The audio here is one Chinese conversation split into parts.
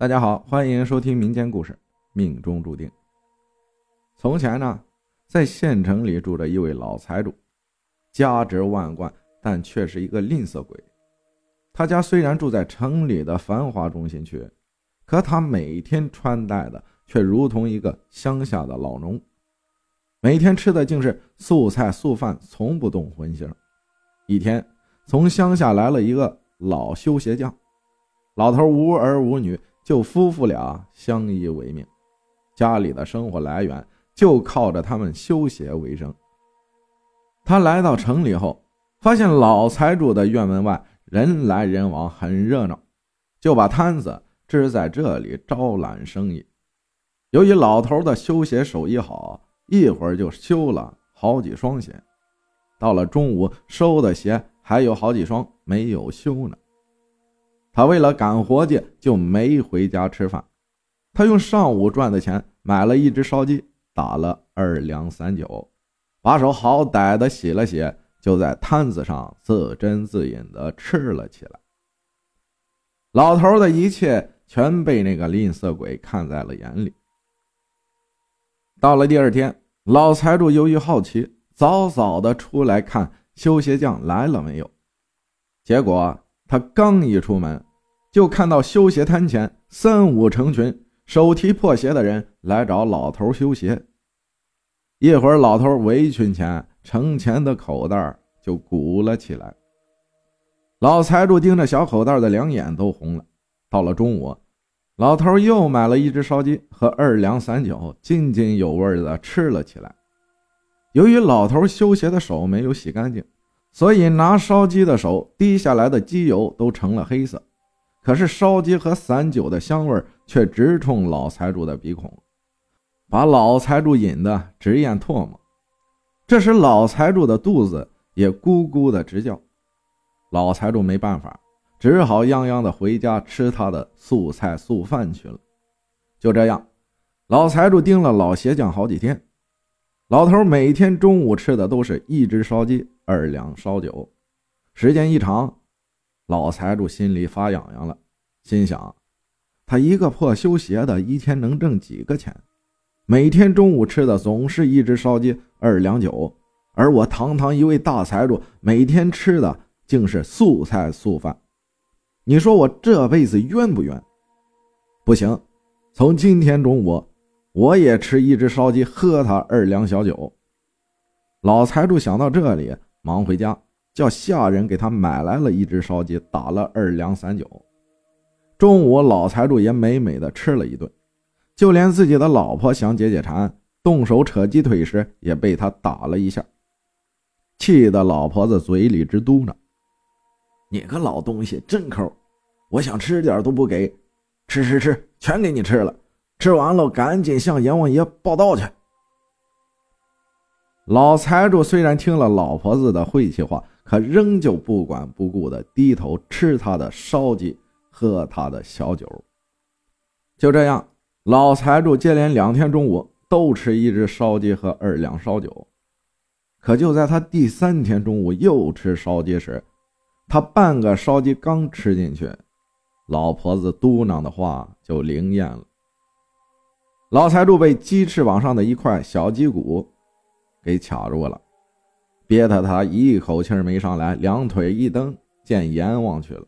大家好，欢迎收听民间故事《命中注定》。从前呢，在县城里住着一位老财主，家值万贯，但却是一个吝啬鬼。他家虽然住在城里的繁华中心区，可他每天穿戴的却如同一个乡下的老农，每天吃的竟是素菜素饭，从不动荤腥。一天，从乡下来了一个老修鞋匠，老头无儿无女。就夫妇俩相依为命，家里的生活来源就靠着他们修鞋为生。他来到城里后，发现老财主的院门外人来人往，很热闹，就把摊子支在这里招揽生意。由于老头的修鞋手艺好，一会儿就修了好几双鞋。到了中午，收的鞋还有好几双没有修呢。他为了赶活计，就没回家吃饭。他用上午赚的钱买了一只烧鸡，打了二两三酒，把手好歹的洗了洗，就在摊子上自斟自饮的吃了起来。老头的一切全被那个吝啬鬼看在了眼里。到了第二天，老财主由于好奇，早早的出来看修鞋匠来了没有，结果。他刚一出门，就看到修鞋摊前三五成群，手提破鞋的人来找老头修鞋。一会儿，老头围裙前盛钱的口袋就鼓了起来。老财主盯着小口袋的两眼都红了。到了中午，老头又买了一只烧鸡和二两散酒，津津有味的吃了起来。由于老头修鞋的手没有洗干净。所以拿烧鸡的手滴下来的鸡油都成了黑色，可是烧鸡和散酒的香味却直冲老财主的鼻孔，把老财主引得直咽唾沫。这时老财主的肚子也咕咕的直叫，老财主没办法，只好泱泱的回家吃他的素菜素饭去了。就这样，老财主盯了老鞋匠好几天。老头每天中午吃的都是一只烧鸡。二两烧酒，时间一长，老财主心里发痒痒了，心想：他一个破修鞋的，一天能挣几个钱？每天中午吃的总是一只烧鸡，二两酒，而我堂堂一位大财主，每天吃的竟是素菜素饭。你说我这辈子冤不冤？不行，从今天中午，我也吃一只烧鸡，喝他二两小酒。老财主想到这里。忙回家，叫下人给他买来了一只烧鸡，打了二两散酒。中午，老财主也美美的吃了一顿，就连自己的老婆想解解馋，动手扯鸡腿时，也被他打了一下，气得老婆子嘴里直嘟囔：“你个老东西，真抠！我想吃点都不给，吃吃吃，全给你吃了。吃完了，赶紧向阎王爷报道去。”老财主虽然听了老婆子的晦气话，可仍旧不管不顾的低头吃他的烧鸡，喝他的小酒。就这样，老财主接连两天中午都吃一只烧鸡和二两烧酒。可就在他第三天中午又吃烧鸡时，他半个烧鸡刚吃进去，老婆子嘟囔的话就灵验了。老财主被鸡翅膀上的一块小鸡骨。给卡住了，憋得他一口气没上来，两腿一蹬，见阎王去了。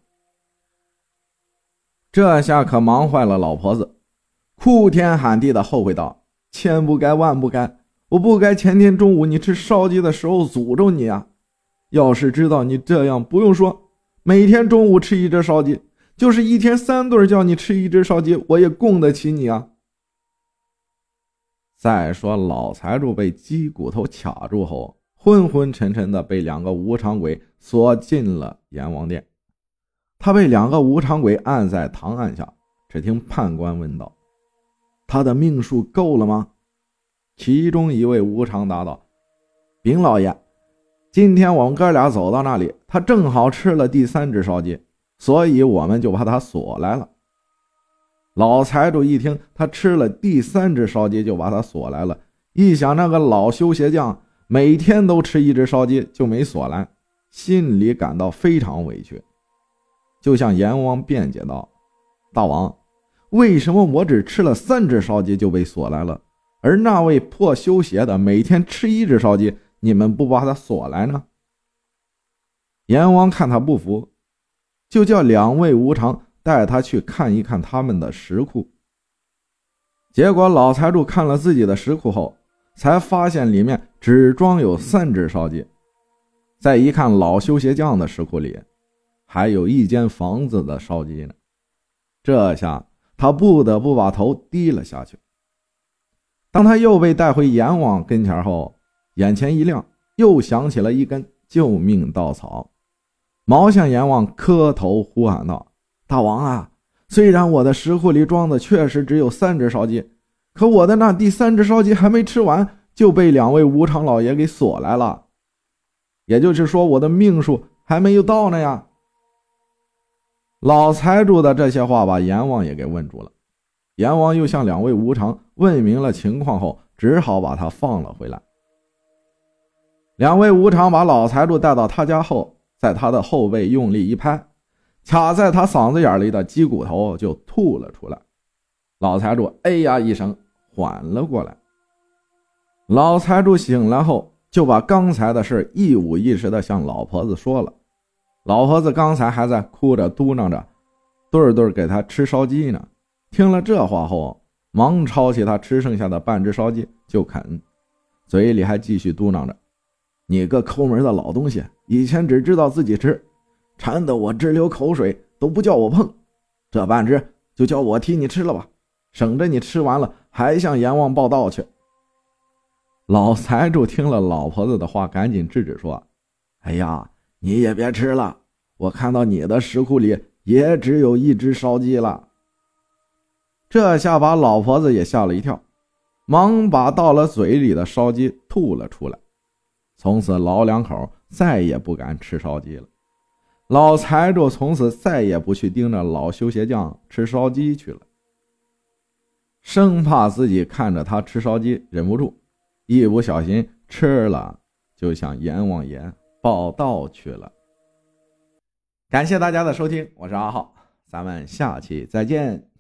这下可忙坏了老婆子，哭天喊地的后悔道：“千不该万不该，我不该前天中午你吃烧鸡的时候诅咒你啊！要是知道你这样，不用说，每天中午吃一只烧鸡，就是一天三顿叫你吃一只烧鸡，我也供得起你啊！”再说，老财主被鸡骨头卡住后，昏昏沉沉的被两个无常鬼锁进了阎王殿。他被两个无常鬼按在堂案下，只听判官问道：“他的命数够了吗？”其中一位无常答道：“禀老爷，今天我们哥俩走到那里，他正好吃了第三只烧鸡，所以我们就把他锁来了。”老财主一听，他吃了第三只烧鸡，就把他锁来了。一想那个老修鞋匠每天都吃一只烧鸡，就没锁来，心里感到非常委屈，就向阎王辩解道：“大王，为什么我只吃了三只烧鸡就被锁来了，而那位破修鞋的每天吃一只烧鸡，你们不把他锁来呢？阎王看他不服，就叫两位无常带他去看一看他们的石库。结果老财主看了自己的石库后，才发现里面只装有三只烧鸡。再一看老修鞋匠的石库里，还有一间房子的烧鸡呢。这下他不得不把头低了下去。当他又被带回阎王跟前后，眼前一亮，又想起了一根救命稻草，毛向阎王磕头呼喊道：“大王啊！”虽然我的石库里装的确实只有三只烧鸡，可我的那第三只烧鸡还没吃完，就被两位无常老爷给锁来了。也就是说，我的命数还没有到呢呀！老财主的这些话把阎王也给问住了。阎王又向两位无常问明了情况后，只好把他放了回来。两位无常把老财主带到他家后，在他的后背用力一拍。卡在他嗓子眼里的鸡骨头就吐了出来，老财主哎呀一声缓了过来。老财主醒来后就把刚才的事一五一十的向老婆子说了。老婆子刚才还在哭着嘟囔着，对对给他吃烧鸡呢。听了这话后，忙抄起他吃剩下的半只烧鸡就啃，嘴里还继续嘟囔着：“你个抠门的老东西，以前只知道自己吃。”馋得我直流口水，都不叫我碰，这半只就叫我替你吃了吧，省着你吃完了还向阎王报道去。老财主听了老婆子的话，赶紧制止说：“哎呀，你也别吃了，我看到你的石库里也只有一只烧鸡了。”这下把老婆子也吓了一跳，忙把到了嘴里的烧鸡吐了出来。从此老两口再也不敢吃烧鸡了。老财主从此再也不去盯着老修鞋匠吃烧鸡去了，生怕自己看着他吃烧鸡忍不住，一不小心吃了，就向阎王爷报道去了。感谢大家的收听，我是阿浩，咱们下期再见。